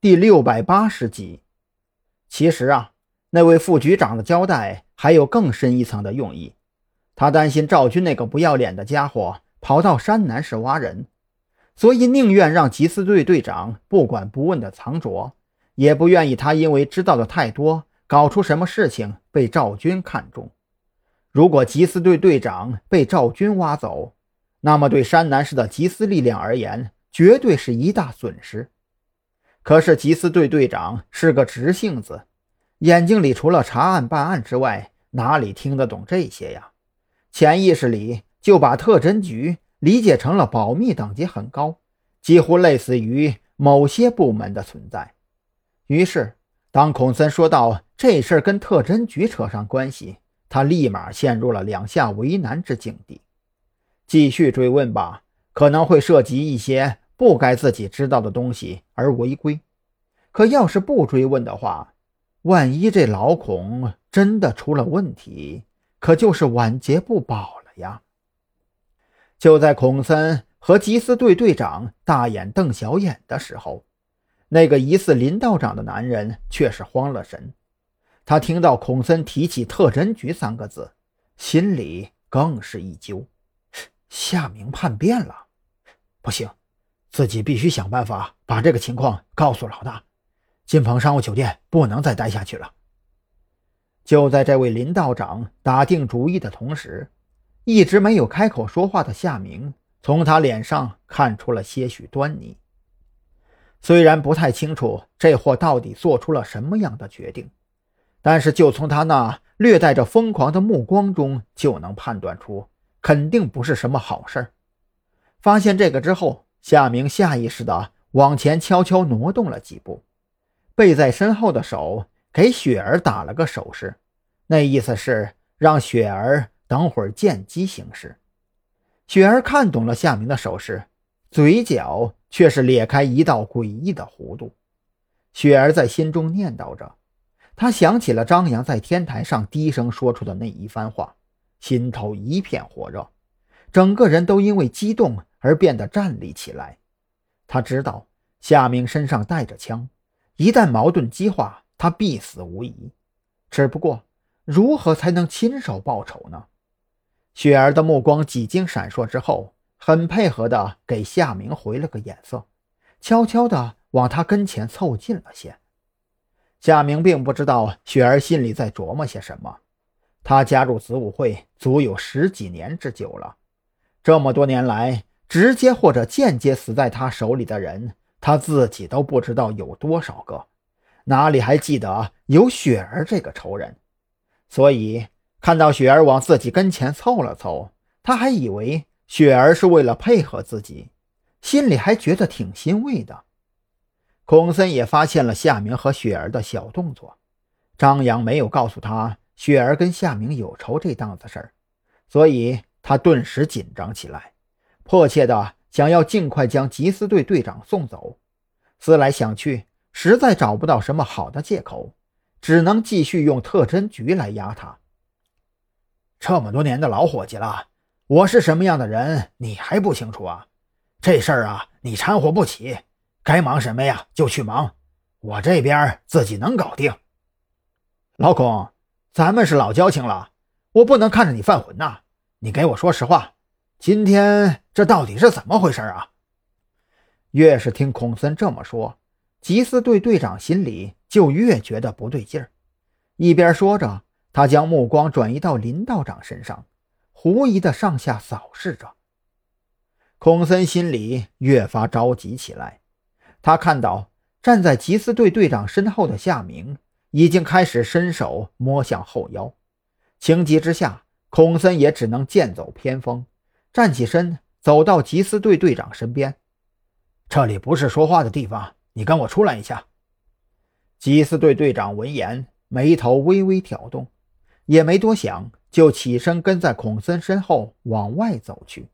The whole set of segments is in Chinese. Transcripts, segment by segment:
第六百八十集。其实啊，那位副局长的交代还有更深一层的用意。他担心赵军那个不要脸的家伙跑到山南市挖人，所以宁愿让缉私队队长不管不问的藏着，也不愿意他因为知道的太多，搞出什么事情被赵军看中。如果缉私队队长被赵军挖走，那么对山南市的缉私力量而言，绝对是一大损失。可是缉私队队长是个直性子，眼睛里除了查案办案之外，哪里听得懂这些呀？潜意识里就把特侦局理解成了保密等级很高，几乎类似于某些部门的存在。于是，当孔森说到这事儿跟特侦局扯上关系，他立马陷入了两下为难之境地。继续追问吧，可能会涉及一些不该自己知道的东西而违规；可要是不追问的话，万一这老孔真的出了问题，可就是晚节不保了呀！就在孔森和缉私队队长大眼瞪小眼的时候，那个疑似林道长的男人却是慌了神。他听到孔森提起“特侦局”三个字，心里更是一揪。夏明叛变了，不行，自己必须想办法把这个情况告诉老大。金鹏商务酒店不能再待下去了。就在这位林道长打定主意的同时，一直没有开口说话的夏明从他脸上看出了些许端倪。虽然不太清楚这货到底做出了什么样的决定，但是就从他那略带着疯狂的目光中就能判断出，肯定不是什么好事儿。发现这个之后，夏明下意识地往前悄悄挪动了几步，背在身后的手。给雪儿打了个手势，那意思是让雪儿等会儿见机行事。雪儿看懂了夏明的手势，嘴角却是裂开一道诡异的弧度。雪儿在心中念叨着，她想起了张扬在天台上低声说出的那一番话，心头一片火热，整个人都因为激动而变得站立起来。他知道夏明身上带着枪，一旦矛盾激化。他必死无疑，只不过如何才能亲手报仇呢？雪儿的目光几经闪烁之后，很配合的给夏明回了个眼色，悄悄的往他跟前凑近了些。夏明并不知道雪儿心里在琢磨些什么。他加入子午会足有十几年之久了，这么多年来，直接或者间接死在他手里的人，他自己都不知道有多少个。哪里还记得有雪儿这个仇人？所以看到雪儿往自己跟前凑了凑，他还以为雪儿是为了配合自己，心里还觉得挺欣慰的。孔森也发现了夏明和雪儿的小动作，张扬没有告诉他雪儿跟夏明有仇这档子事儿，所以他顿时紧张起来，迫切的想要尽快将缉私队队长送走。思来想去。实在找不到什么好的借口，只能继续用特侦局来压他。这么多年的老伙计了，我是什么样的人，你还不清楚啊？这事儿啊，你掺和不起，该忙什么呀就去忙，我这边自己能搞定。老孔，咱们是老交情了，我不能看着你犯浑呐。你给我说实话，今天这到底是怎么回事啊？越是听孔森这么说。缉私队队长心里就越觉得不对劲儿，一边说着，他将目光转移到林道长身上，狐疑的上下扫视着。孔森心里越发着急起来，他看到站在缉私队队长身后的夏明已经开始伸手摸向后腰，情急之下，孔森也只能剑走偏锋，站起身走到缉私队队长身边。这里不是说话的地方。你跟我出来一下。缉私队队长闻言，眉头微微挑动，也没多想，就起身跟在孔森身后往外走去。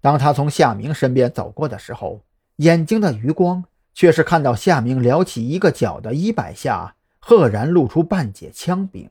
当他从夏明身边走过的时候，眼睛的余光却是看到夏明撩起一个角的衣摆下，赫然露出半截枪柄。